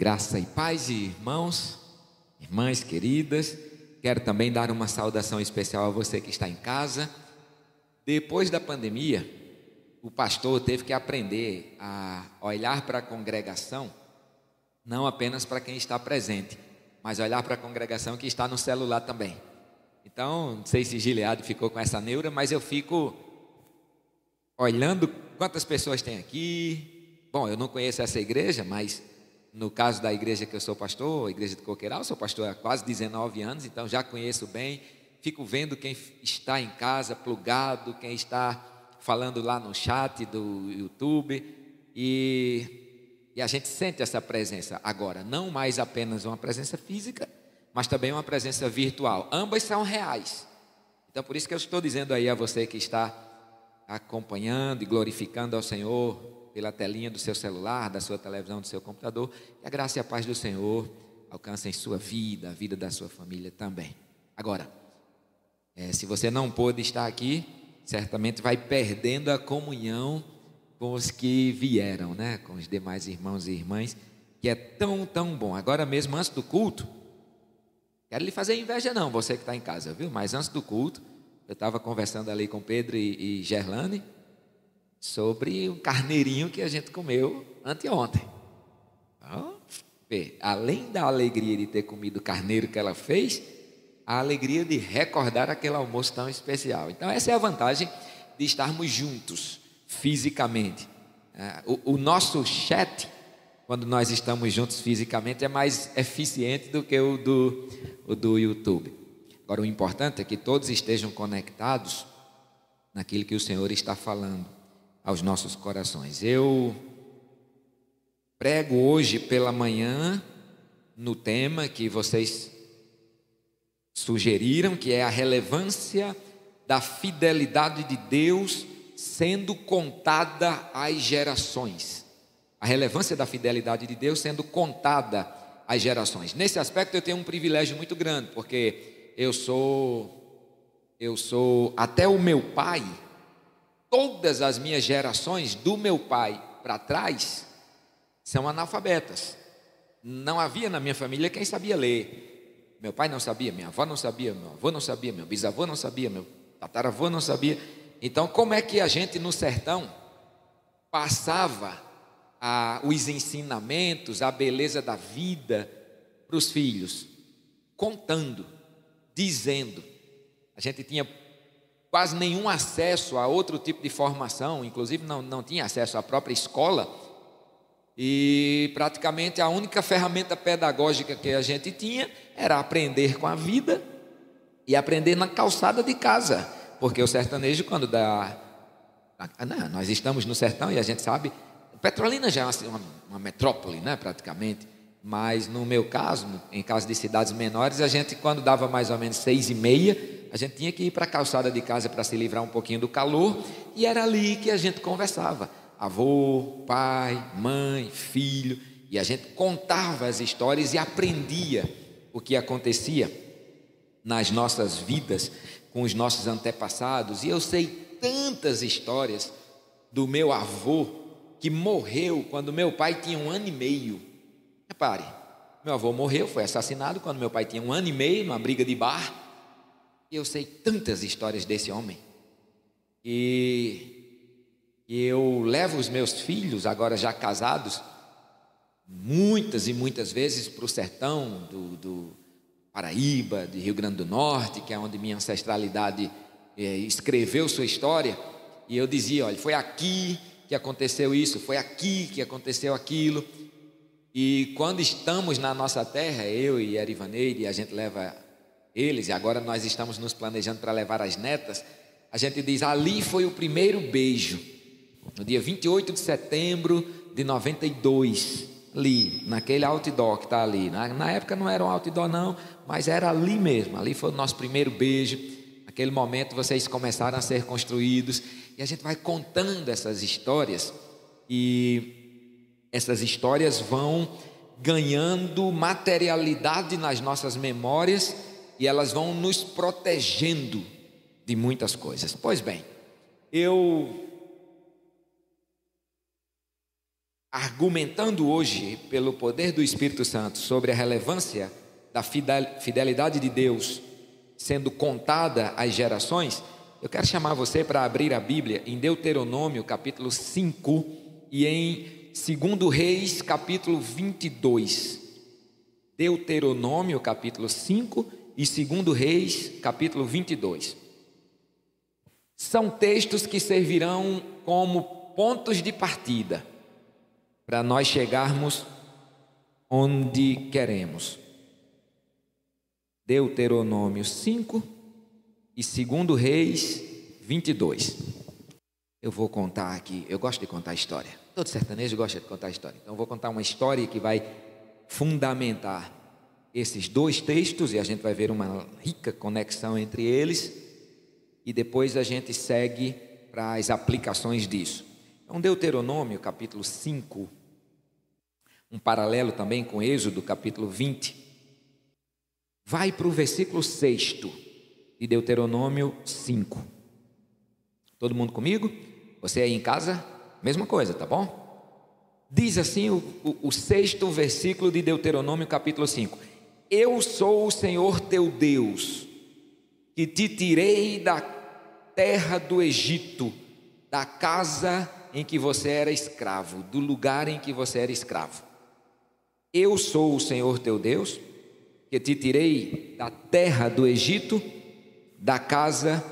Graça e paz, irmãos, irmãs queridas. Quero também dar uma saudação especial a você que está em casa. Depois da pandemia, o pastor teve que aprender a olhar para a congregação, não apenas para quem está presente, mas olhar para a congregação que está no celular também. Então, não sei se Gileade ficou com essa neura, mas eu fico olhando quantas pessoas tem aqui. Bom, eu não conheço essa igreja, mas no caso da igreja que eu sou pastor, a igreja de Coqueiral, sou pastor há quase 19 anos, então já conheço bem. Fico vendo quem está em casa, plugado, quem está falando lá no chat do YouTube. E, e a gente sente essa presença agora, não mais apenas uma presença física, mas também uma presença virtual. Ambas são reais. Então, por isso que eu estou dizendo aí a você que está acompanhando e glorificando ao Senhor pela telinha do seu celular, da sua televisão, do seu computador, que a graça e a paz do Senhor alcancem sua vida, a vida da sua família também. Agora, é, se você não pôde estar aqui, certamente vai perdendo a comunhão com os que vieram, né? com os demais irmãos e irmãs, que é tão, tão bom. Agora mesmo, antes do culto, quero lhe fazer inveja não, você que está em casa, viu? Mas antes do culto, eu estava conversando ali com Pedro e, e Gerlane sobre o carneirinho que a gente comeu anteontem. Então, além da alegria de ter comido o carneiro que ela fez, a alegria de recordar aquele almoço tão especial. Então, essa é a vantagem de estarmos juntos, fisicamente. É, o, o nosso chat, quando nós estamos juntos fisicamente, é mais eficiente do que o do, o do YouTube. Agora, o importante é que todos estejam conectados naquilo que o Senhor está falando aos nossos corações. Eu prego hoje pela manhã no tema que vocês sugeriram, que é a relevância da fidelidade de Deus sendo contada às gerações. A relevância da fidelidade de Deus sendo contada às gerações. Nesse aspecto eu tenho um privilégio muito grande, porque eu sou eu sou até o meu pai, todas as minhas gerações do meu pai para trás são analfabetas. Não havia na minha família quem sabia ler. Meu pai não sabia, minha avó não sabia, meu avô não sabia, meu bisavô não sabia, meu tataravô não sabia. Então, como é que a gente no sertão passava a, os ensinamentos, a beleza da vida para os filhos? Contando dizendo. A gente tinha quase nenhum acesso a outro tipo de formação, inclusive não, não tinha acesso à própria escola. E praticamente a única ferramenta pedagógica que a gente tinha era aprender com a vida e aprender na calçada de casa. Porque o sertanejo, quando dá. Não, nós estamos no sertão e a gente sabe. Petrolina já é uma, uma metrópole, né, praticamente. Mas no meu caso, em caso de cidades menores, a gente, quando dava mais ou menos seis e meia, a gente tinha que ir para a calçada de casa para se livrar um pouquinho do calor, e era ali que a gente conversava. Avô, pai, mãe, filho, e a gente contava as histórias e aprendia o que acontecia nas nossas vidas com os nossos antepassados. E eu sei tantas histórias do meu avô que morreu quando meu pai tinha um ano e meio. Repare, meu avô morreu, foi assassinado quando meu pai tinha um ano e meio, numa briga de bar. E eu sei tantas histórias desse homem. E, eu levo os meus filhos, agora já casados, muitas e muitas vezes para o sertão do, do, Paraíba, de Rio Grande do Norte, que é onde minha ancestralidade é, escreveu sua história. E eu dizia: olha, foi aqui que aconteceu isso, foi aqui que aconteceu aquilo. E quando estamos na nossa terra, eu e Erivaneide, a gente leva eles, e agora nós estamos nos planejando para levar as netas, a gente diz: ali foi o primeiro beijo, no dia 28 de setembro de 92, ali, naquele outdoor que está ali. Na, na época não era um outdoor, não, mas era ali mesmo, ali foi o nosso primeiro beijo. Naquele momento vocês começaram a ser construídos, e a gente vai contando essas histórias, e essas histórias vão ganhando materialidade nas nossas memórias e elas vão nos protegendo de muitas coisas. Pois bem, eu argumentando hoje, pelo poder do Espírito Santo, sobre a relevância da fidelidade de Deus sendo contada às gerações, eu quero chamar você para abrir a Bíblia em Deuteronômio, capítulo 5, e em 2 Reis, capítulo 22. Deuteronômio, capítulo 5 e 2 Reis, capítulo 22. São textos que servirão como pontos de partida para nós chegarmos onde queremos. Deuteronômio 5 e 2 Reis 22. Eu vou contar aqui, eu gosto de contar história. Todo sertanejo gosta de contar história. Então vou contar uma história que vai fundamentar esses dois textos e a gente vai ver uma rica conexão entre eles e depois a gente segue para as aplicações disso. Então Deuteronômio capítulo 5 um paralelo também com Êxodo capítulo 20. Vai para o versículo 6 de Deuteronômio 5. Todo mundo comigo? Você aí em casa? Mesma coisa, tá bom? Diz assim o, o, o sexto versículo de Deuteronômio capítulo 5: Eu sou o Senhor teu Deus, que te tirei da terra do Egito, da casa em que você era escravo, do lugar em que você era escravo. Eu sou o Senhor teu Deus, que te tirei da terra do Egito, da casa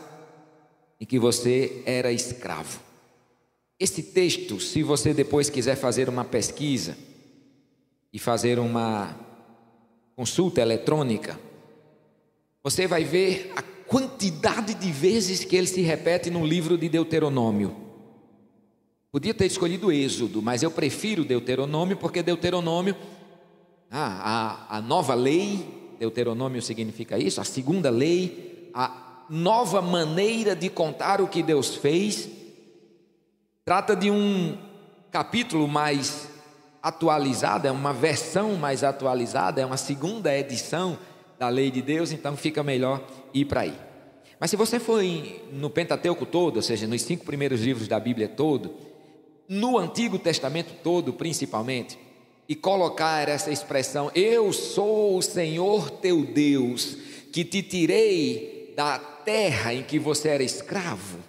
em que você era escravo. Esse texto, se você depois quiser fazer uma pesquisa e fazer uma consulta eletrônica, você vai ver a quantidade de vezes que ele se repete no livro de Deuteronômio. Podia ter escolhido Êxodo, mas eu prefiro Deuteronômio porque Deuteronômio ah, a, a nova lei, Deuteronômio significa isso, a segunda lei, a nova maneira de contar o que Deus fez, trata de um capítulo mais atualizado, é uma versão mais atualizada, é uma segunda edição da lei de Deus, então fica melhor ir para aí. Mas se você for no Pentateuco todo, ou seja, nos cinco primeiros livros da Bíblia todo, no Antigo Testamento todo, principalmente, e colocar essa expressão: Eu sou o Senhor teu Deus, que te tirei da terra em que você era escravo.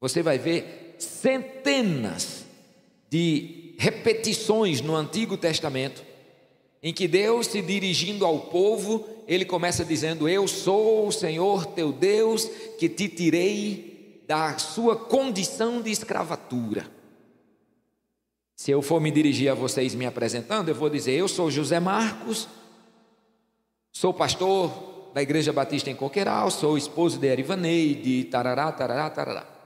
Você vai ver centenas de repetições no Antigo Testamento em que Deus, se dirigindo ao povo, ele começa dizendo: Eu sou o Senhor teu Deus que te tirei da sua condição de escravatura. Se eu for me dirigir a vocês me apresentando, eu vou dizer: Eu sou José Marcos, sou pastor da Igreja Batista em Coqueiral, sou esposo de Erivaneide, tarará, tarará, tarará.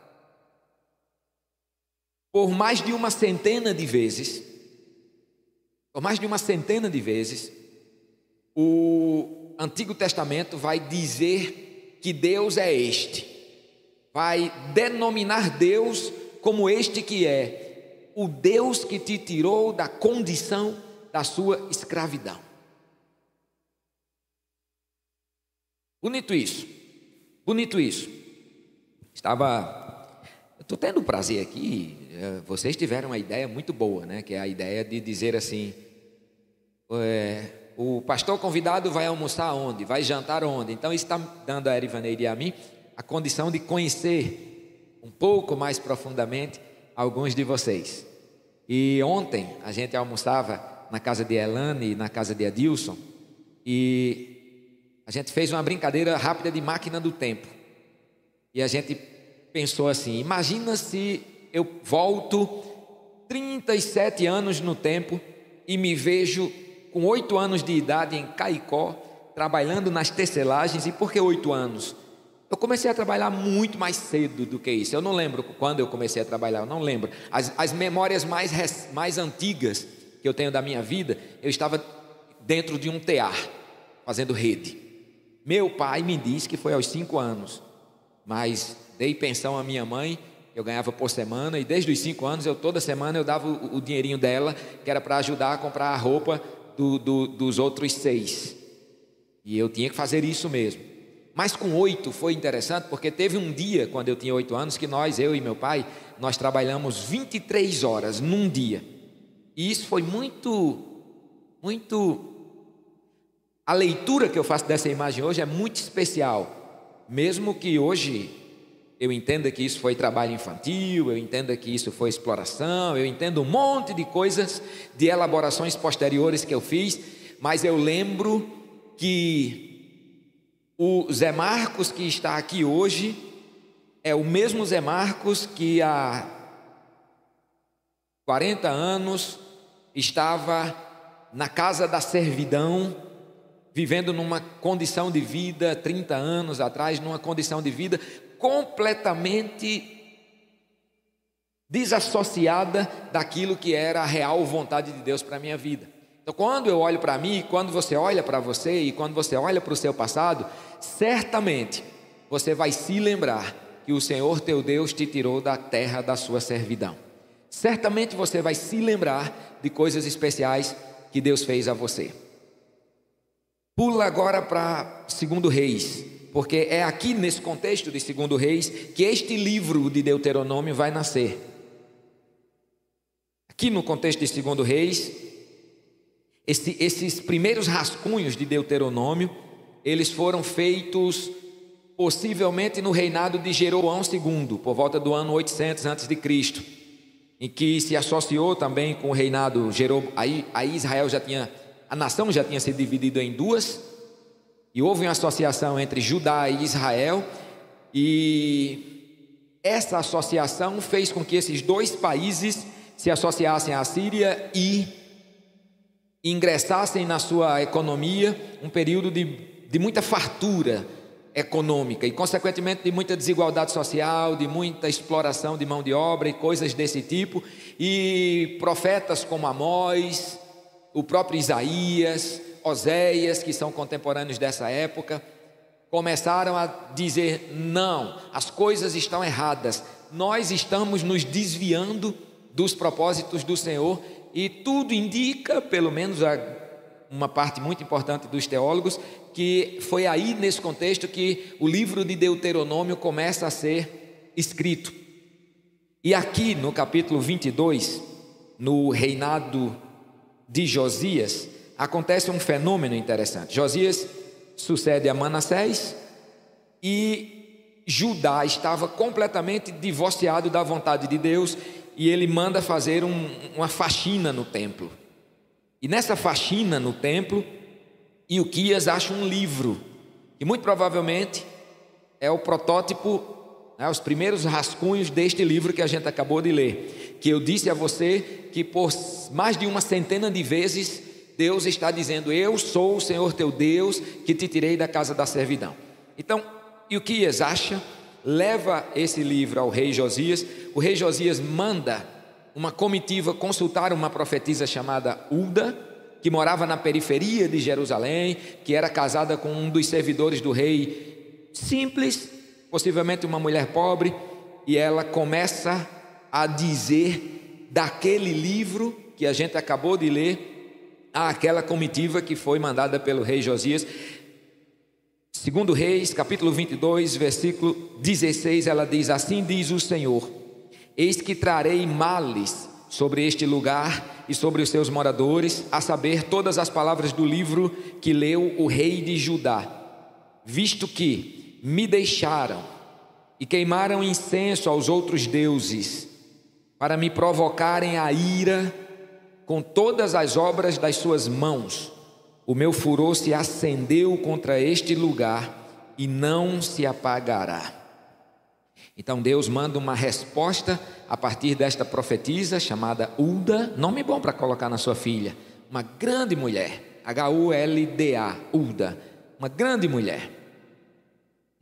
Por mais de uma centena de vezes, por mais de uma centena de vezes, o Antigo Testamento vai dizer que Deus é este, vai denominar Deus como este que é, o Deus que te tirou da condição da sua escravidão. Bonito isso, bonito isso. Estava, estou tendo prazer aqui, vocês tiveram uma ideia muito boa, né? Que é a ideia de dizer assim: é, o pastor convidado vai almoçar onde? Vai jantar onde? Então isso está dando a Erivaneide e a mim a condição de conhecer um pouco mais profundamente alguns de vocês. E ontem a gente almoçava na casa de Elane e na casa de Adilson e a gente fez uma brincadeira rápida de máquina do tempo. E a gente pensou assim: imagina se eu volto 37 anos no tempo e me vejo com oito anos de idade em Caicó, trabalhando nas tecelagens. E por que oito anos? Eu comecei a trabalhar muito mais cedo do que isso. Eu não lembro quando eu comecei a trabalhar, eu não lembro. As, as memórias mais, mais antigas que eu tenho da minha vida, eu estava dentro de um tear, fazendo rede. Meu pai me disse que foi aos cinco anos, mas dei pensão à minha mãe, eu ganhava por semana, e desde os cinco anos, eu toda semana eu dava o, o dinheirinho dela, que era para ajudar a comprar a roupa do, do, dos outros seis. E eu tinha que fazer isso mesmo. Mas com oito foi interessante, porque teve um dia, quando eu tinha oito anos, que nós, eu e meu pai, nós trabalhamos 23 horas num dia. E isso foi muito, muito. A leitura que eu faço dessa imagem hoje é muito especial. Mesmo que hoje eu entenda que isso foi trabalho infantil, eu entenda que isso foi exploração, eu entendo um monte de coisas, de elaborações posteriores que eu fiz, mas eu lembro que o Zé Marcos que está aqui hoje é o mesmo Zé Marcos que há 40 anos estava na casa da servidão, vivendo numa condição de vida, 30 anos atrás, numa condição de vida completamente desassociada daquilo que era a real vontade de Deus para a minha vida. Então, quando eu olho para mim, quando você olha para você e quando você olha para o seu passado, certamente você vai se lembrar que o Senhor teu Deus te tirou da terra da sua servidão. Certamente você vai se lembrar de coisas especiais que Deus fez a você. Pula agora para segundo Reis, porque é aqui nesse contexto de segundo Reis que este livro de Deuteronômio vai nascer. Aqui no contexto de segundo Reis, esse, esses primeiros rascunhos de Deuteronômio, eles foram feitos possivelmente no reinado de Jeroão II, por volta do ano 800 a.C., em que se associou também com o reinado Jeroboão. Aí, aí Israel já tinha, a nação já tinha se dividido em duas, e houve uma associação entre Judá e Israel, e essa associação fez com que esses dois países se associassem à Síria e ingressassem na sua economia um período de, de muita fartura econômica e, consequentemente, de muita desigualdade social, de muita exploração de mão de obra e coisas desse tipo. E profetas como Amós, o próprio Isaías, Oséias, que são contemporâneos dessa época, começaram a dizer: não, as coisas estão erradas, nós estamos nos desviando dos propósitos do Senhor e tudo indica, pelo menos uma parte muito importante dos teólogos, que foi aí nesse contexto que o livro de Deuteronômio começa a ser escrito. E aqui no capítulo 22, no reinado de Josias, acontece um fenômeno interessante. Josias sucede a Manassés e Judá estava completamente divorciado da vontade de Deus e ele manda fazer um, uma faxina no templo. E nessa faxina no templo, Ilquias acha um livro, que muito provavelmente é o protótipo, né, os primeiros rascunhos deste livro que a gente acabou de ler. Que eu disse a você que por mais de uma centena de vezes Deus está dizendo: Eu sou o Senhor teu Deus que te tirei da casa da servidão. Então, Ilquias acha leva esse livro ao rei Josias. O rei Josias manda uma comitiva consultar uma profetisa chamada Ulda, que morava na periferia de Jerusalém, que era casada com um dos servidores do rei, simples, possivelmente uma mulher pobre, e ela começa a dizer daquele livro que a gente acabou de ler àquela comitiva que foi mandada pelo rei Josias. Segundo Reis, capítulo 22, versículo 16, ela diz: Assim diz o Senhor: Eis que trarei males sobre este lugar e sobre os seus moradores, a saber, todas as palavras do livro que leu o rei de Judá, visto que me deixaram e queimaram incenso aos outros deuses, para me provocarem a ira com todas as obras das suas mãos o meu furor se acendeu contra este lugar e não se apagará. Então Deus manda uma resposta a partir desta profetisa chamada Ulda, nome bom para colocar na sua filha, uma grande mulher, H-U-L-D-A, Ulda, uma grande mulher,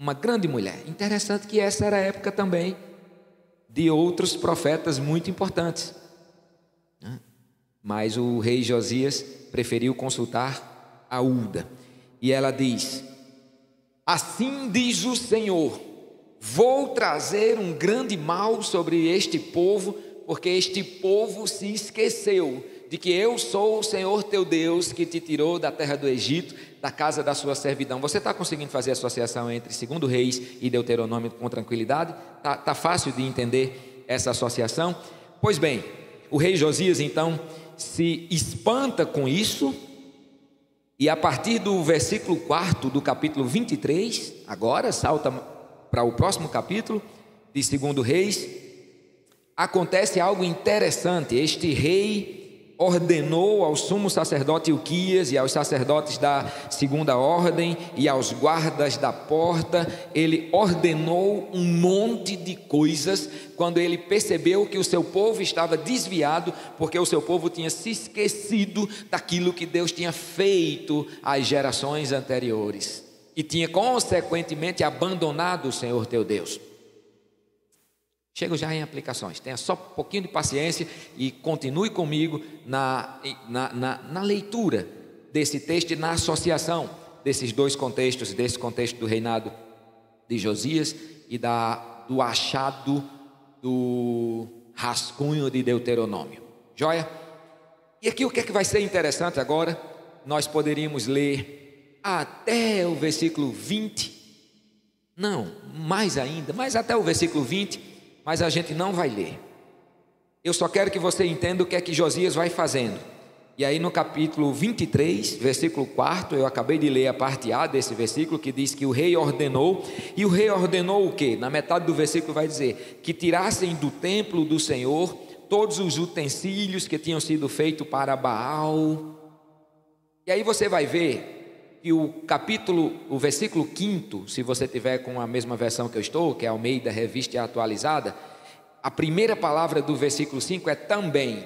uma grande mulher. Interessante que essa era a época também de outros profetas muito importantes. Né? Mas o rei Josias preferiu consultar a Ulda. E ela diz: Assim diz o Senhor: Vou trazer um grande mal sobre este povo, porque este povo se esqueceu de que eu sou o Senhor teu Deus que te tirou da terra do Egito, da casa da sua servidão. Você está conseguindo fazer a associação entre segundo Reis e Deuteronômio com tranquilidade? Está tá fácil de entender essa associação? Pois bem, o rei Josias então se espanta com isso, e a partir do versículo 4 do capítulo 23, agora salta para o próximo capítulo de segundo Reis, acontece algo interessante. Este rei ordenou ao sumo sacerdote Uquias e aos sacerdotes da segunda ordem e aos guardas da porta, ele ordenou um monte de coisas quando ele percebeu que o seu povo estava desviado, porque o seu povo tinha se esquecido daquilo que Deus tinha feito às gerações anteriores e tinha consequentemente abandonado o Senhor teu Deus. Chego já em aplicações. Tenha só um pouquinho de paciência e continue comigo na, na, na, na leitura desse texto e na associação desses dois contextos, desse contexto do reinado de Josias e da, do achado do rascunho de Deuteronômio. Joia? E aqui o que é que vai ser interessante agora? Nós poderíamos ler até o versículo 20. Não, mais ainda, mas até o versículo 20 mas a gente não vai ler. Eu só quero que você entenda o que é que Josias vai fazendo. E aí no capítulo 23, versículo 4, eu acabei de ler a parte A desse versículo que diz que o rei ordenou, e o rei ordenou o quê? Na metade do versículo vai dizer que tirassem do templo do Senhor todos os utensílios que tinham sido feitos para Baal. E aí você vai ver que o capítulo, o versículo 5, se você tiver com a mesma versão que eu estou, que é Almeida Revista Atualizada, a primeira palavra do versículo 5 é também.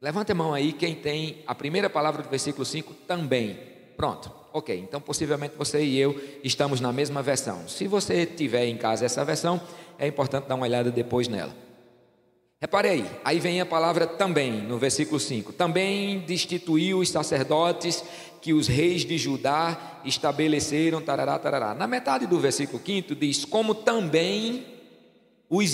Levante a mão aí quem tem a primeira palavra do versículo 5, também. Pronto, ok. Então, possivelmente você e eu estamos na mesma versão. Se você tiver em casa essa versão, é importante dar uma olhada depois nela. Repare aí, aí vem a palavra também, no versículo 5. Também destituiu os sacerdotes que os reis de Judá estabeleceram, tarará, tarará. Na metade do versículo 5 diz: Como também os,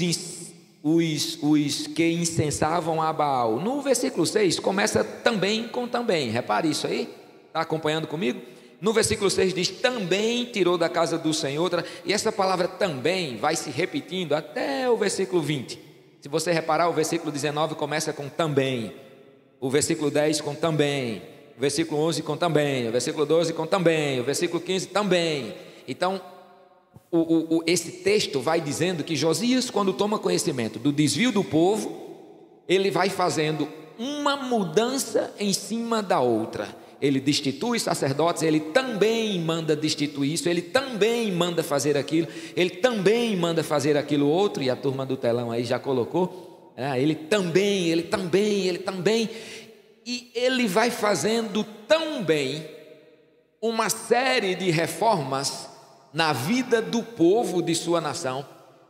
os, os que incensavam a Baal. No versículo 6 começa também com também. Repare isso aí, está acompanhando comigo? No versículo 6 diz: Também tirou da casa do Senhor. E essa palavra também vai se repetindo até o versículo 20. Se você reparar, o versículo 19 começa com também, o versículo 10 com também, o versículo 11 com também, o versículo 12 com também, o versículo 15 também. Então, o, o, o, esse texto vai dizendo que Josias, quando toma conhecimento do desvio do povo, ele vai fazendo uma mudança em cima da outra ele destitui sacerdotes, ele também manda destituir isso, ele também manda fazer aquilo, ele também manda fazer aquilo outro, e a turma do telão aí já colocou, né? ele também, ele também, ele também, e ele vai fazendo tão bem uma série de reformas na vida do povo de sua nação,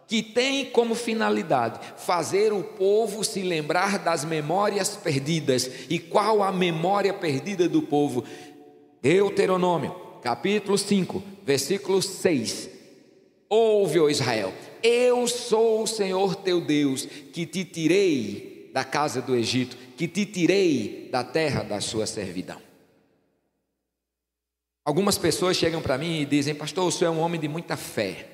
que tem como finalidade fazer o povo se lembrar das memórias perdidas. E qual a memória perdida do povo? Deuteronômio, capítulo 5, versículo 6. Ouve, ó Israel, eu sou o Senhor teu Deus, que te tirei da casa do Egito, que te tirei da terra da sua servidão. Algumas pessoas chegam para mim e dizem, pastor, o senhor é um homem de muita fé.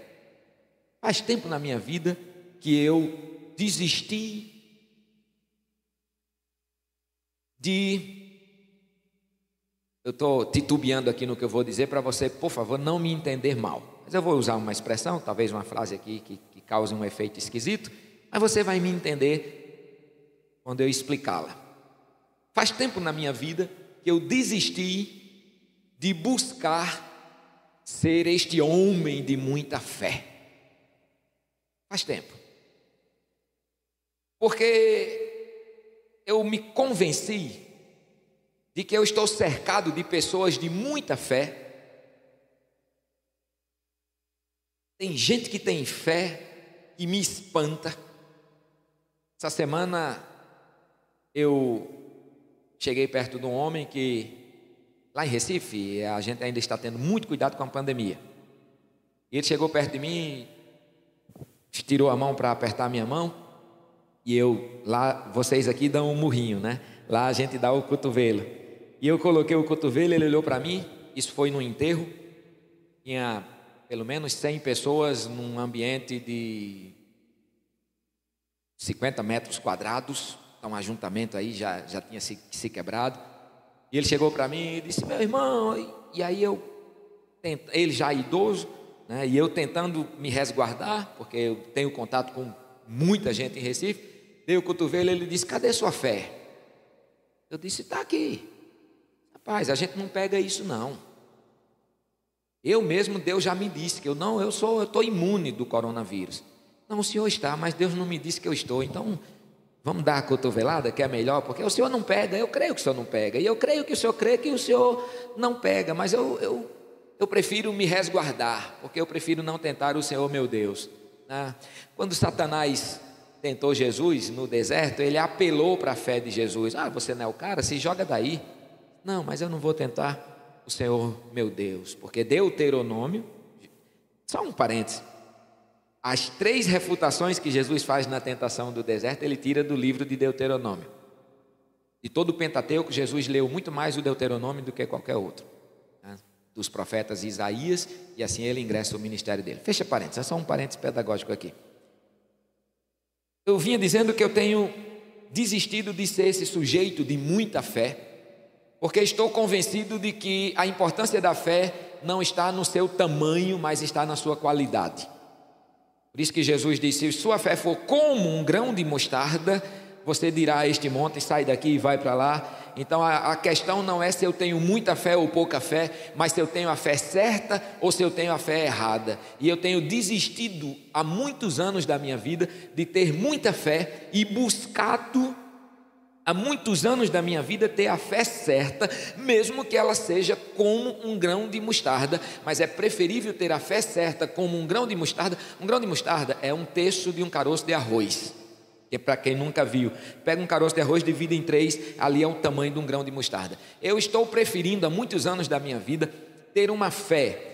Faz tempo na minha vida que eu desisti de. Eu estou titubeando aqui no que eu vou dizer para você, por favor, não me entender mal. Mas eu vou usar uma expressão, talvez uma frase aqui que, que cause um efeito esquisito, mas você vai me entender quando eu explicá-la. Faz tempo na minha vida que eu desisti de buscar ser este homem de muita fé. Faz tempo. Porque eu me convenci de que eu estou cercado de pessoas de muita fé. Tem gente que tem fé e me espanta. Essa semana eu cheguei perto de um homem que, lá em Recife, a gente ainda está tendo muito cuidado com a pandemia. Ele chegou perto de mim tirou a mão para apertar minha mão E eu, lá, vocês aqui dão um murrinho, né? Lá a gente dá o cotovelo. E eu coloquei o cotovelo, ele olhou para mim, isso foi no enterro, tinha pelo menos 100 pessoas num ambiente de 50 metros quadrados, então um ajuntamento aí já, já tinha se, se quebrado. E ele chegou para mim e disse: Meu irmão, e aí eu, ele já idoso, né, e eu tentando me resguardar, porque eu tenho contato com muita gente em Recife, dei o cotovelo ele disse: Cadê sua fé? Eu disse: Está aqui. Rapaz, a gente não pega isso não. Eu mesmo, Deus já me disse que eu não, eu sou, eu estou imune do coronavírus. Não, o senhor está, mas Deus não me disse que eu estou. Então, vamos dar a cotovelada, que é melhor, porque o senhor não pega, eu creio que o senhor não pega. E eu creio que o senhor crê que o senhor não pega, mas eu, eu, eu prefiro me resguardar, porque eu prefiro não tentar o Senhor meu Deus. Né? Quando Satanás tentou Jesus no deserto, ele apelou para a fé de Jesus. Ah, você não é o cara? Se joga daí. Não, mas eu não vou tentar o Senhor meu Deus, porque Deuteronômio, só um parêntese, as três refutações que Jesus faz na tentação do deserto, ele tira do livro de Deuteronômio. De todo o Pentateuco, Jesus leu muito mais o Deuteronômio do que qualquer outro. Dos profetas Isaías, e assim ele ingressa no ministério dele. Fecha parênteses, é só um parênteses pedagógico aqui. Eu vinha dizendo que eu tenho desistido de ser esse sujeito de muita fé, porque estou convencido de que a importância da fé não está no seu tamanho, mas está na sua qualidade. Por isso que Jesus disse: se sua fé for como um grão de mostarda, você dirá a este monte: sai daqui e vai para lá. Então a, a, questão não é se eu tenho muita fé ou pouca fé, mas se eu tenho a fé certa ou se eu tenho a fé errada. E eu tenho desistido há muitos anos da minha vida de ter muita fé e buscado há muitos anos da minha vida ter a fé certa, mesmo que ela seja como um grão de mostarda, mas é preferível ter a fé certa como um grão de mostarda. Um grão de mostarda é um terço de um caroço de arroz. É para quem nunca viu, pega um caroço de arroz, divide em três, ali é o tamanho de um grão de mostarda. Eu estou preferindo há muitos anos da minha vida ter uma fé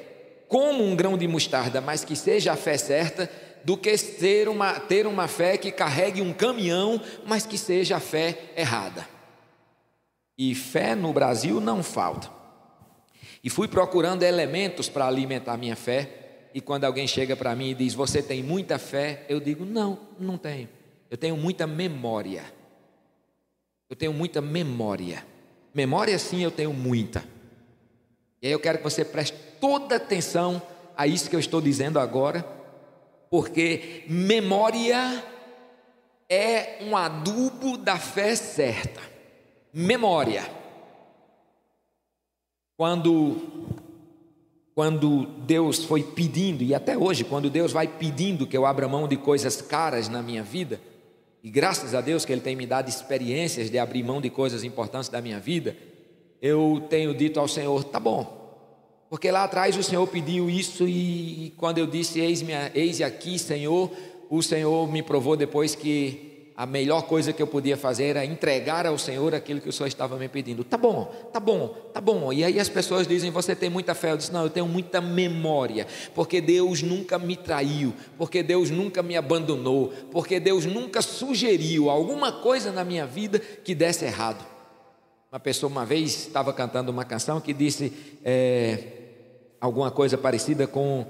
como um grão de mostarda, mas que seja a fé certa, do que ter uma, ter uma fé que carregue um caminhão, mas que seja a fé errada. E fé no Brasil não falta. E fui procurando elementos para alimentar minha fé. E quando alguém chega para mim e diz: Você tem muita fé? Eu digo: Não, não tenho. Eu tenho muita memória. Eu tenho muita memória. Memória, sim, eu tenho muita. E aí eu quero que você preste toda atenção a isso que eu estou dizendo agora porque memória é um adubo da fé certa. Memória. Quando quando Deus foi pedindo, e até hoje, quando Deus vai pedindo que eu abra mão de coisas caras na minha vida, e graças a Deus que Ele tem me dado experiências de abrir mão de coisas importantes da minha vida, eu tenho dito ao Senhor: tá bom, porque lá atrás o Senhor pediu isso e quando eu disse eis-me eis aqui, Senhor, o Senhor me provou depois que a melhor coisa que eu podia fazer era entregar ao Senhor aquilo que o Senhor estava me pedindo. Tá bom, tá bom, tá bom. E aí as pessoas dizem: "Você tem muita fé?" Eu disse: "Não, eu tenho muita memória, porque Deus nunca me traiu, porque Deus nunca me abandonou, porque Deus nunca sugeriu alguma coisa na minha vida que desse errado." Uma pessoa uma vez estava cantando uma canção que disse é, alguma coisa parecida com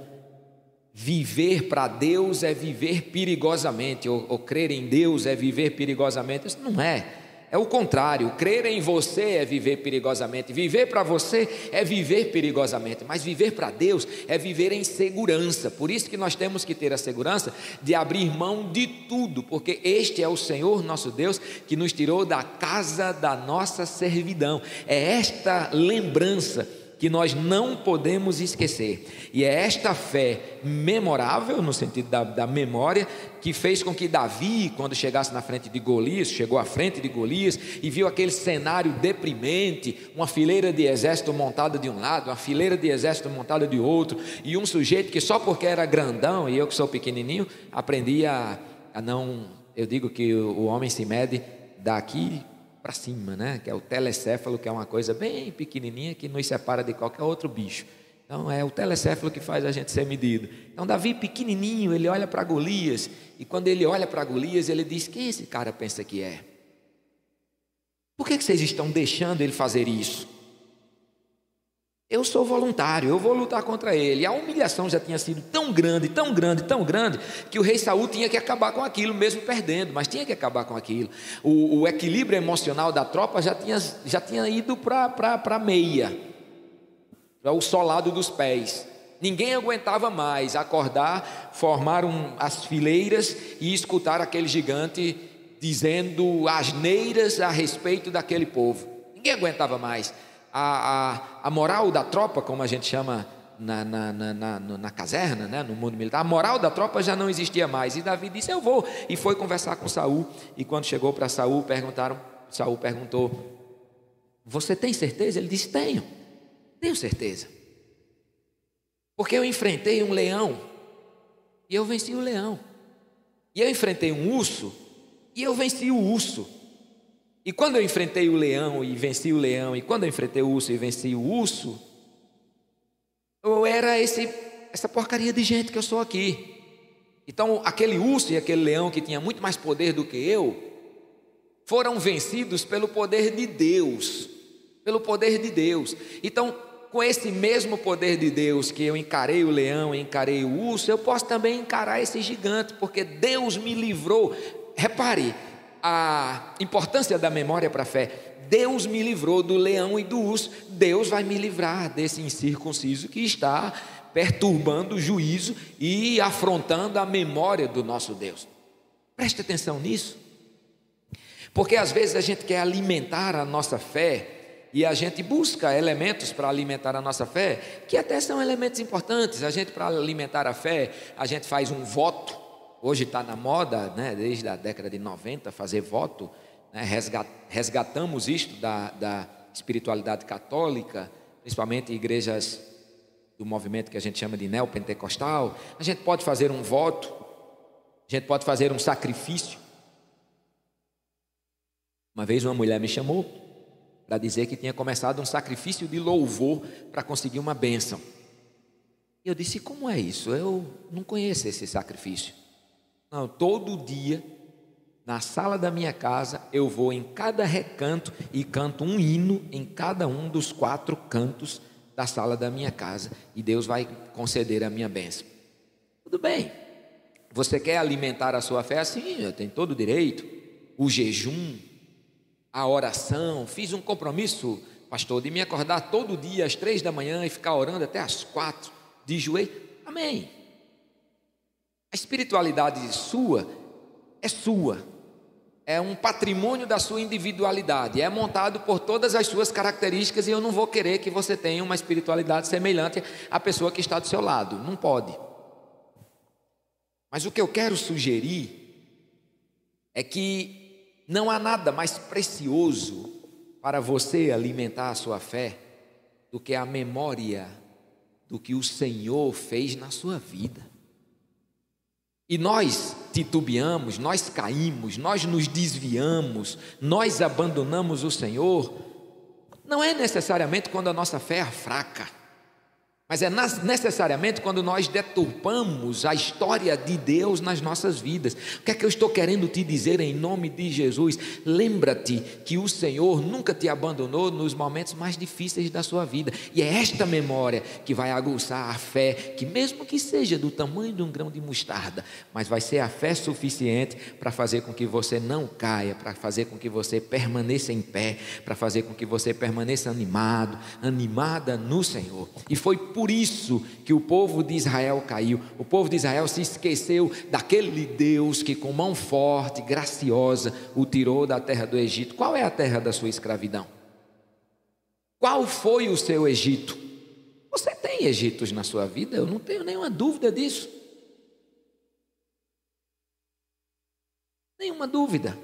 viver para Deus é viver perigosamente, ou, ou, crer em Deus é viver perigosamente. Isso não é. É o contrário, crer em você é viver perigosamente, viver para você é viver perigosamente, mas viver para Deus é viver em segurança. Por isso que nós temos que ter a segurança de abrir mão de tudo, porque este é o Senhor nosso Deus que nos tirou da casa da nossa servidão. É esta lembrança que nós não podemos esquecer. E é esta fé memorável, no sentido da, da, memória, que fez com que Davi, quando chegasse na frente de Golias, chegou à frente de Golias e viu aquele cenário deprimente, uma fileira de exército montada de um lado, uma fileira de exército montada de outro, e um sujeito que só porque era grandão, e eu que sou pequenininho, aprendi a, a não. Eu digo que o, homem se mede daqui para cima, né? Que é o telecéfalo, que é uma coisa bem pequenininha que nos separa de qualquer outro bicho. Então é o telecéfalo que faz a gente ser medido. Então Davi pequenininho, ele olha para Golias e quando ele olha para Golias, ele diz: "Quem esse cara pensa que é? Por que vocês estão deixando ele fazer isso?" Eu sou voluntário, eu vou lutar contra ele. A humilhação já tinha sido tão grande, tão grande, tão grande, que o rei Saul tinha que acabar com aquilo, mesmo perdendo, mas tinha que acabar com aquilo. O, o equilíbrio emocional da tropa já tinha, já tinha ido para a meia, para o solado dos pés. Ninguém aguentava mais acordar, formar um, as fileiras e escutar aquele gigante dizendo asneiras a respeito daquele povo. Ninguém aguentava mais a, a, a moral da tropa, como a gente chama na, na, na, na, caserna, né, no mundo militar, a moral da tropa já não existia mais. E Davi disse: Eu vou. E foi conversar com Saul. E quando chegou para Saul, perguntaram, Saul perguntou: Você tem certeza? Ele disse: Tenho, tenho certeza. Porque eu enfrentei um leão e eu venci o leão. E eu enfrentei um urso e eu venci o urso. E quando eu enfrentei o leão e venci o leão, e quando eu enfrentei o urso e venci o urso, eu era esse, essa porcaria de gente que eu sou aqui. Então, aquele urso e aquele leão que tinha muito mais poder do que eu, foram vencidos pelo poder de Deus. Pelo poder de Deus. Então, com esse mesmo poder de Deus que eu encarei o leão, encarei o urso, eu posso também encarar esse gigante, porque Deus me livrou. Repare, a importância da memória para a fé. Deus me livrou do leão e do urso, Deus vai me livrar desse incircunciso que está perturbando o juízo e afrontando a memória do nosso Deus. Preste atenção nisso, porque às vezes a gente quer alimentar a nossa fé e a gente busca elementos para alimentar a nossa fé, que até são elementos importantes. A gente, para alimentar a fé, a gente faz um voto Hoje está na moda, né, desde a década de 90, fazer voto. Né, resgatamos isto da, da espiritualidade católica, principalmente igrejas do movimento que a gente chama de neopentecostal. A gente pode fazer um voto, a gente pode fazer um sacrifício. Uma vez uma mulher me chamou para dizer que tinha começado um sacrifício de louvor para conseguir uma bênção. E eu disse: como é isso? Eu não conheço esse sacrifício. Não, todo dia, na sala da minha casa, eu vou em cada recanto e canto um hino em cada um dos quatro cantos da sala da minha casa. E Deus vai conceder a minha bênção. Tudo bem. Você quer alimentar a sua fé assim? Eu tenho todo o direito. O jejum, a oração. Fiz um compromisso, pastor, de me acordar todo dia às três da manhã e ficar orando até às quatro, de joelho. Amém. A espiritualidade sua é sua, é um patrimônio da sua individualidade, é montado por todas as suas características e eu não vou querer que você tenha uma espiritualidade semelhante à pessoa que está do seu lado, não pode. Mas o que eu quero sugerir é que não há nada mais precioso para você alimentar a sua fé do que a memória do que o Senhor fez na sua vida. E nós titubeamos, nós caímos, nós nos desviamos, nós abandonamos o Senhor, não é necessariamente quando a nossa fé é fraca. Mas é necessariamente quando nós deturpamos a história de Deus nas nossas vidas. O que é que eu estou querendo te dizer em nome de Jesus? Lembra-te que o Senhor nunca te abandonou nos momentos mais difíceis da sua vida. E é esta memória que vai aguçar a fé, que mesmo que seja do tamanho de um grão de mostarda, mas vai ser a fé suficiente para fazer com que você não caia, para fazer com que você permaneça em pé, para fazer com que você permaneça animado, animada no Senhor. E foi por isso que o povo de Israel caiu. O povo de Israel se esqueceu daquele Deus que, com mão forte, graciosa, o tirou da terra do Egito. Qual é a terra da sua escravidão? Qual foi o seu Egito? Você tem Egitos na sua vida? Eu não tenho nenhuma dúvida disso. Nenhuma dúvida.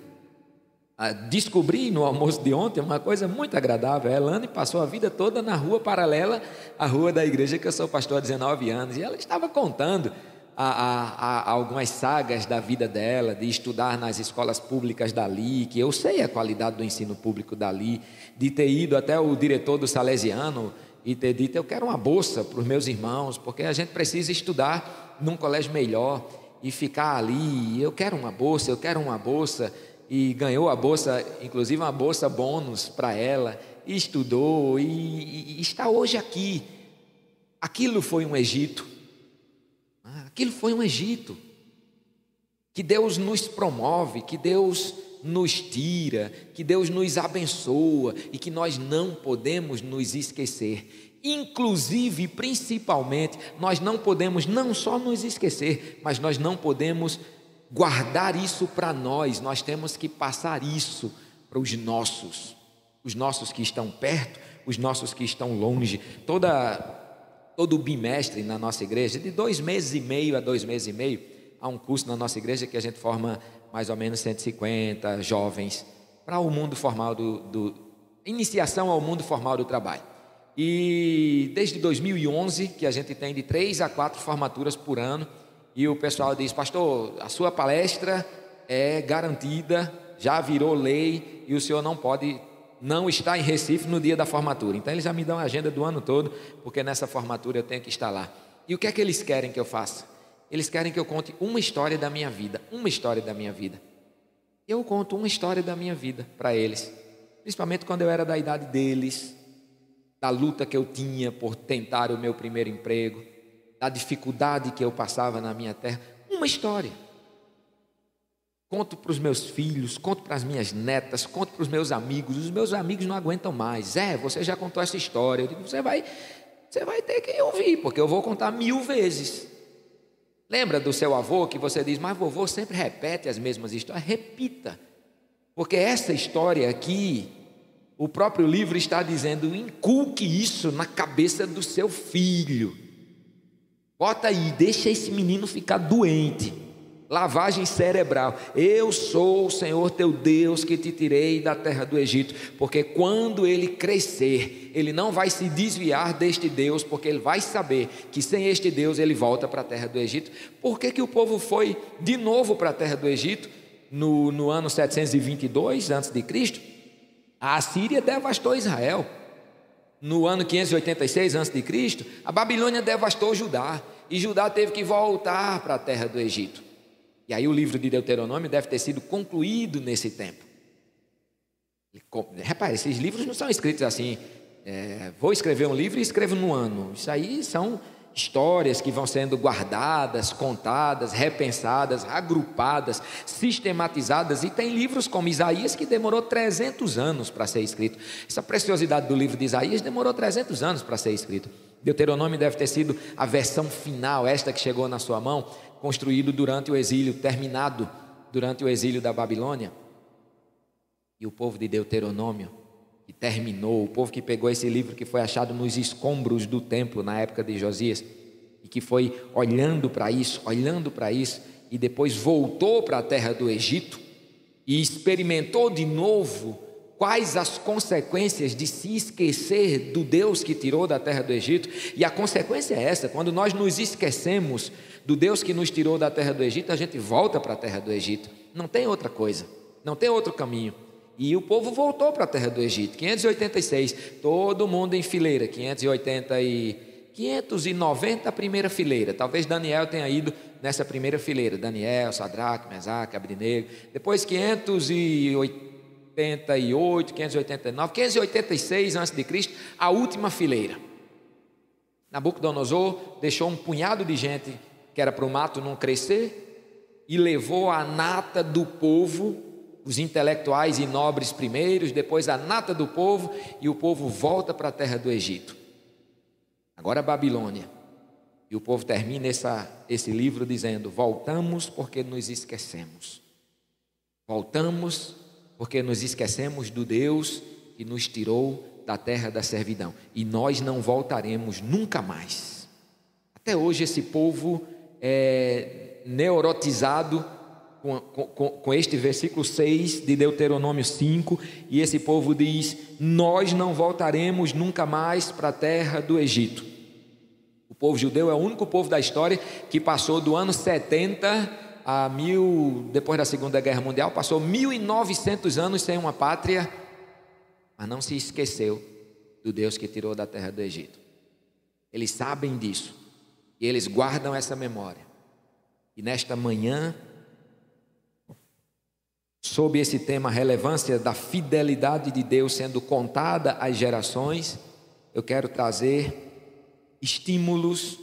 Descobri no almoço de ontem uma coisa muito agradável. A Elane passou a vida toda na rua paralela à rua da igreja que eu sou pastor há 19 anos. E ela estava contando a, a, a, algumas sagas da vida dela, de estudar nas escolas públicas dali, que eu sei a qualidade do ensino público dali, de ter ido até o diretor do Salesiano e ter dito: Eu quero uma bolsa para os meus irmãos, porque a gente precisa estudar num colégio melhor e ficar ali. Eu quero uma bolsa, eu quero uma bolsa. E ganhou a bolsa, inclusive uma bolsa bônus para ela, e estudou, e, e, e está hoje aqui. Aquilo foi um Egito. Aquilo foi um Egito. Que Deus nos promove, que Deus nos tira, que Deus nos abençoa e que nós não podemos nos esquecer. Inclusive, principalmente, nós não podemos não só nos esquecer, mas nós não podemos guardar isso para nós, nós temos que passar isso para os nossos, os nossos que estão perto, os nossos que estão longe. Toda, todo bimestre na nossa igreja, de dois meses e meio a dois meses e meio, há um curso na nossa igreja que a gente forma mais ou menos 150 jovens para o mundo formal do, do iniciação ao mundo formal do trabalho. E desde 2011 que a gente tem de três a quatro formaturas por ano e o pessoal diz, pastor, a sua palestra é garantida, já virou lei e o senhor não pode não estar em Recife no dia da formatura. Então eles já me dão a agenda do ano todo, porque nessa formatura eu tenho que estar lá. E o que é que eles querem que eu faça? Eles querem que eu conte uma história da minha vida, uma história da minha vida. Eu conto uma história da minha vida para eles, principalmente quando eu era da idade deles, da luta que eu tinha por tentar o meu primeiro emprego, da dificuldade que eu passava na minha terra. Uma história. Conto para os meus filhos, conto para as minhas netas, conto para os meus amigos. Os meus amigos não aguentam mais. É, você já contou essa história. Eu digo, você vai, você vai ter que ouvir, porque eu vou contar mil vezes. Lembra do seu avô que você diz, mas vovô sempre repete as mesmas histórias? Repita, porque essa história aqui, o próprio livro está dizendo: inculque isso na cabeça do seu filho. Bota aí, deixa esse menino ficar doente lavagem cerebral. Eu sou o Senhor teu Deus que te tirei da terra do Egito, porque quando ele crescer, ele não vai se desviar deste Deus, porque ele vai saber que sem este Deus ele volta para a terra do Egito. Por que, que o povo foi de novo para a terra do Egito no, no ano 722 a.C.? A Assíria devastou Israel. No ano 586 a.C., a Babilônia devastou Judá, e Judá teve que voltar para a terra do Egito. E aí o livro de Deuteronômio deve ter sido concluído nesse tempo. Repare, esses livros não são escritos assim, é, vou escrever um livro e escrevo no ano. Isso aí são histórias que vão sendo guardadas, contadas, repensadas, agrupadas, sistematizadas. E tem livros como Isaías que demorou 300 anos para ser escrito. Essa preciosidade do livro de Isaías demorou 300 anos para ser escrito. Deuteronômio deve ter sido a versão final, esta que chegou na sua mão, construído durante o exílio, terminado durante o exílio da Babilônia. E o povo de Deuteronômio, que terminou, o povo que pegou esse livro que foi achado nos escombros do templo na época de Josias, e que foi olhando para isso, olhando para isso, e depois voltou para a terra do Egito e experimentou de novo quais as consequências de se esquecer do Deus que tirou da terra do Egito. E a consequência é essa: quando nós nos esquecemos do Deus que nos tirou da terra do Egito, a gente volta para a terra do Egito. Não tem outra coisa, não tem outro caminho. E o povo voltou para a terra do Egito. 586, todo mundo em fileira. 580 e 590 a primeira fileira. Talvez Daniel tenha ido nessa primeira fileira. Daniel, Sadraque, Mesaque, Abrinego. Depois 588, 589, 586 a.C., a última fileira. Nabucodonosor deixou um punhado de gente que era para o mato não crescer, e levou a nata do povo, os intelectuais e nobres primeiros, depois a nata do povo, e o povo volta para a terra do Egito. Agora a Babilônia. E o povo termina essa, esse livro dizendo: Voltamos porque nos esquecemos. Voltamos porque nos esquecemos do Deus que nos tirou da terra da servidão. E nós não voltaremos nunca mais. Até hoje esse povo é, neurotizado com, com, com, este versículo 6 de Deuteronômio 5, e esse povo diz: Nós não voltaremos nunca mais para a terra do Egito. O povo judeu é o único povo da história que passou do ano 70 a mil, depois da Segunda Guerra Mundial, passou 1900 anos sem uma pátria, mas não se esqueceu do Deus que tirou da terra do Egito. Eles sabem disso e eles guardam essa memória. E nesta manhã, sob esse tema, relevância da fidelidade de Deus sendo contada às gerações, eu quero trazer estímulos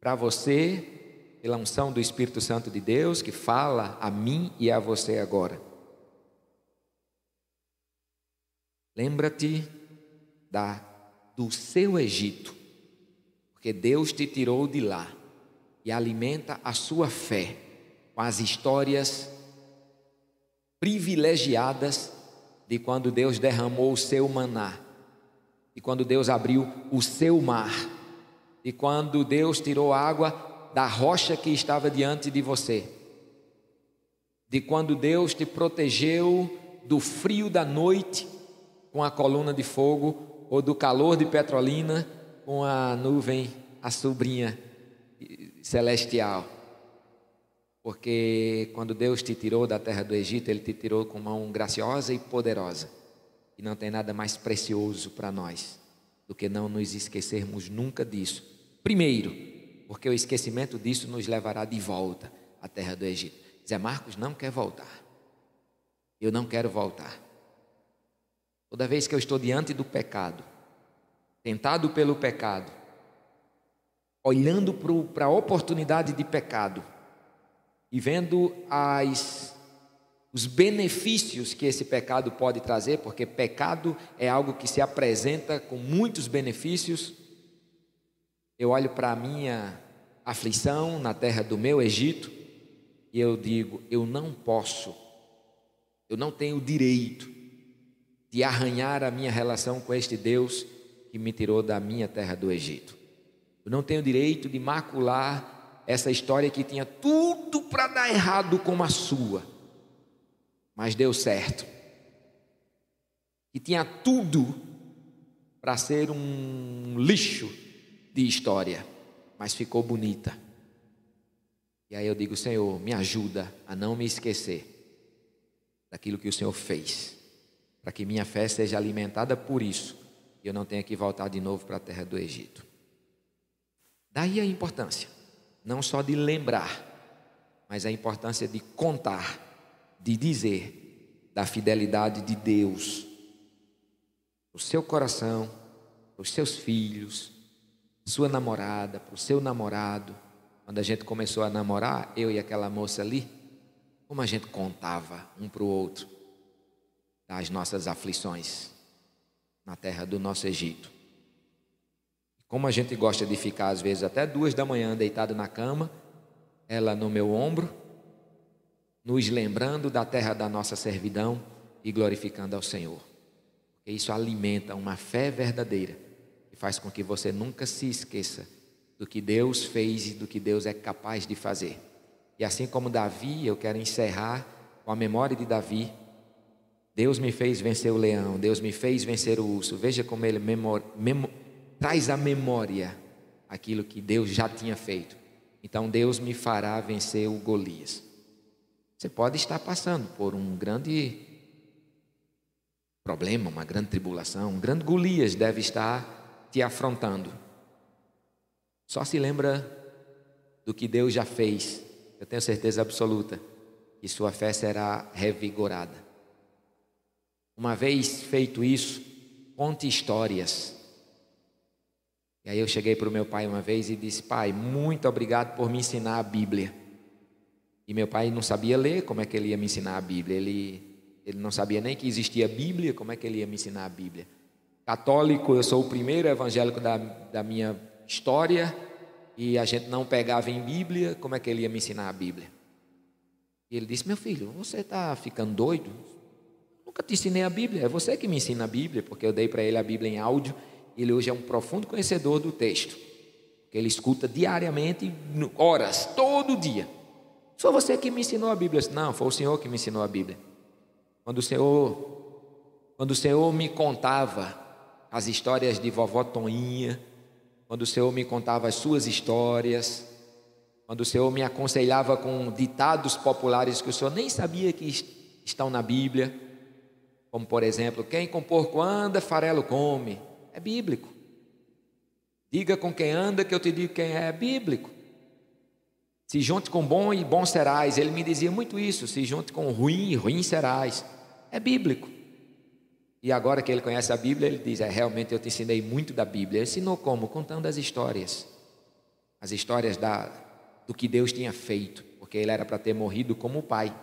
para você, pela unção do Espírito Santo de Deus, que fala a mim e a você agora. Lembra-te da do seu Egito, porque Deus te tirou de lá e alimenta a sua fé com as histórias privilegiadas de quando Deus derramou o seu maná, e quando Deus abriu o seu mar, e quando Deus tirou água da rocha que estava diante de você, de quando Deus te protegeu do frio da noite com a coluna de fogo ou do calor de Petrolina com a nuvem, a sobrinha celestial. Porque quando Deus te tirou da terra do Egito, Ele te tirou com mão graciosa e poderosa. E não tem nada mais precioso para nós do que não nos esquecermos nunca disso. Primeiro, porque o esquecimento disso nos levará de volta à terra do Egito. Zé Marcos não quer voltar. Eu não quero voltar. Toda vez que eu estou diante do pecado, tentado pelo pecado, olhando para a oportunidade de pecado e vendo as, os benefícios que esse pecado pode trazer, porque pecado é algo que se apresenta com muitos benefícios. Eu olho para a minha aflição na terra do meu Egito e eu digo: eu não posso, eu não tenho direito de arranhar a minha relação com este Deus que me tirou da minha terra do Egito. Eu não tenho direito de macular essa história que tinha tudo para dar errado como a sua, mas deu certo. Que tinha tudo para ser um lixo de história, mas ficou bonita. E aí eu digo, Senhor, me ajuda a não me esquecer daquilo que o Senhor fez para que minha fé seja alimentada por isso e eu não tenha que voltar de novo para a terra do Egito. Daí a importância, não só de lembrar, mas a importância de contar, de dizer da fidelidade de Deus o seu coração, os seus filhos, sua namorada, para o seu namorado. Quando a gente começou a namorar, eu e aquela moça ali, como a gente contava um para o outro das nossas aflições na terra do nosso Egito. Como a gente gosta de ficar, às vezes, até duas da manhã deitado na cama, ela no meu ombro, nos lembrando da terra da nossa servidão e glorificando ao Senhor. Porque isso alimenta uma fé verdadeira e faz com que você nunca se esqueça do que Deus fez e do que Deus é capaz de fazer. E assim como Davi, eu quero encerrar com a memória de Davi, Deus me fez vencer o leão, Deus me fez vencer o urso. Veja como ele memor, memo, traz à memória aquilo que Deus já tinha feito. Então Deus me fará vencer o Golias. Você pode estar passando por um grande problema, uma grande tribulação, um grande Golias deve estar te afrontando. Só se lembra do que Deus já fez. Eu tenho certeza absoluta que sua fé será revigorada. Uma vez feito isso, conte histórias. E aí eu cheguei para o meu pai uma vez e disse: Pai, muito obrigado por me ensinar a Bíblia. E meu pai não sabia ler, como é que ele ia me ensinar a Bíblia? Ele, ele não sabia nem que existia Bíblia, como é que ele ia me ensinar a Bíblia? Católico, eu sou o primeiro evangélico da, da minha história e a gente não pegava em Bíblia, como é que ele ia me ensinar a Bíblia? E ele disse: Meu filho, você está ficando doido? Nunca te ensinei a Bíblia, é você que me ensina a Bíblia, porque eu dei para ele a Bíblia em áudio. Ele hoje é um profundo conhecedor do texto, que ele escuta diariamente, horas, todo dia. Foi você que me ensinou a Bíblia. Não, foi o Senhor que me ensinou a Bíblia. Quando o Senhor, quando o Senhor me contava as histórias de vovó Toninha, quando o Senhor me contava as suas histórias, quando o Senhor me aconselhava com ditados populares que o Senhor nem sabia que estão na Bíblia, Como, por exemplo, quem com porco anda, farelo come. É bíblico. Diga com quem anda que eu te digo quem é, é bíblico. Se junte com bom e bom serás. Ele me dizia muito isso. Se junte com ruim e ruim serás. É bíblico. E agora que ele conhece a Bíblia, ele diz: É, realmente eu te ensinei muito da Bíblia. Ele ensinou como? Contando as histórias. As histórias da, do que Deus tinha feito. Porque ele era para ter morrido como o pai.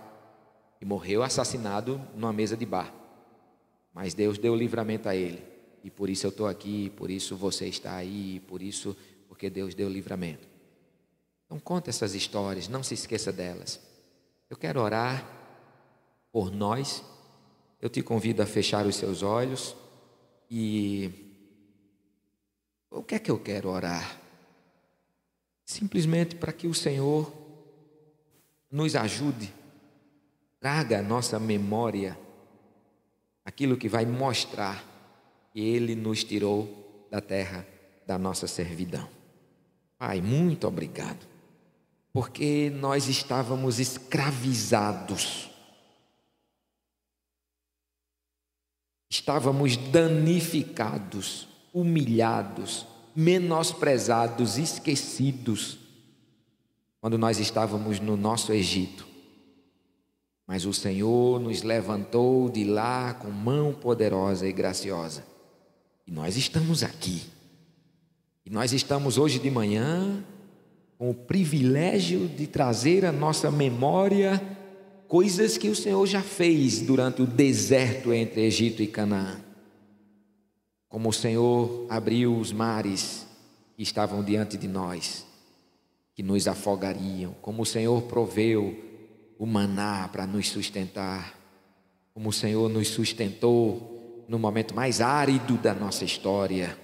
E morreu assassinado numa mesa de bar. Mas Deus deu livramento a ele. E por isso eu estou aqui, por isso você está aí, por isso, porque Deus deu livramento. Então conta essas histórias, não se esqueça delas. Eu quero orar por nós. Eu te convido a fechar os seus olhos e o que é que eu quero orar? Simplesmente para que o Senhor nos ajude, traga à nossa memória aquilo que vai mostrar que Ele nos tirou da terra da nossa servidão. Pai, muito obrigado, porque nós estávamos escravizados, estávamos danificados, humilhados, menosprezados, esquecidos, quando nós estávamos no nosso Egito. Mas o Senhor nos levantou de lá com mão poderosa e graciosa. E nós estamos aqui. E nós estamos hoje de manhã com o privilégio de trazer à nossa memória coisas que o Senhor já fez durante o deserto entre Egito e Canaã. Como o Senhor abriu os mares que estavam diante de nós, que nos afogariam, como o Senhor proveu o maná para nos sustentar, como o Senhor nos sustentou no momento mais árido da nossa história.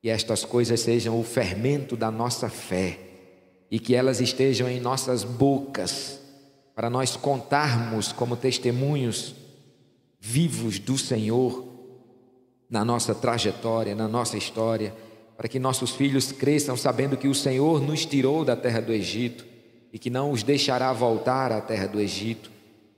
Que estas coisas sejam o fermento da nossa fé e que elas estejam em nossas bocas para nós contarmos como testemunhos vivos do Senhor na nossa trajetória, na nossa história, para que nossos filhos cresçam sabendo que o Senhor nos tirou da terra do Egito e que não os deixará voltar à terra do Egito,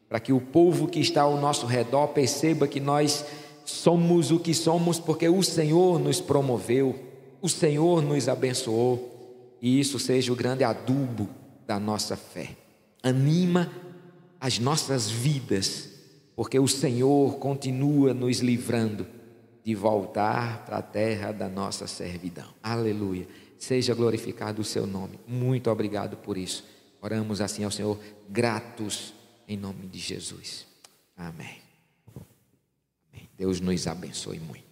para que o povo que está ao nosso redor perceba que nós somos o que somos porque o Senhor nos promoveu, o Senhor nos abençoou, e isso seja o grande adubo da nossa fé. Anima as nossas vidas, porque o Senhor continua nos livrando de voltar para a terra da nossa servidão. Aleluia. Seja glorificado o seu nome. Muito obrigado por isso. Oramos assim ao Senhor, gratos em nome de Jesus. Amém. Deus nos abençoe muito.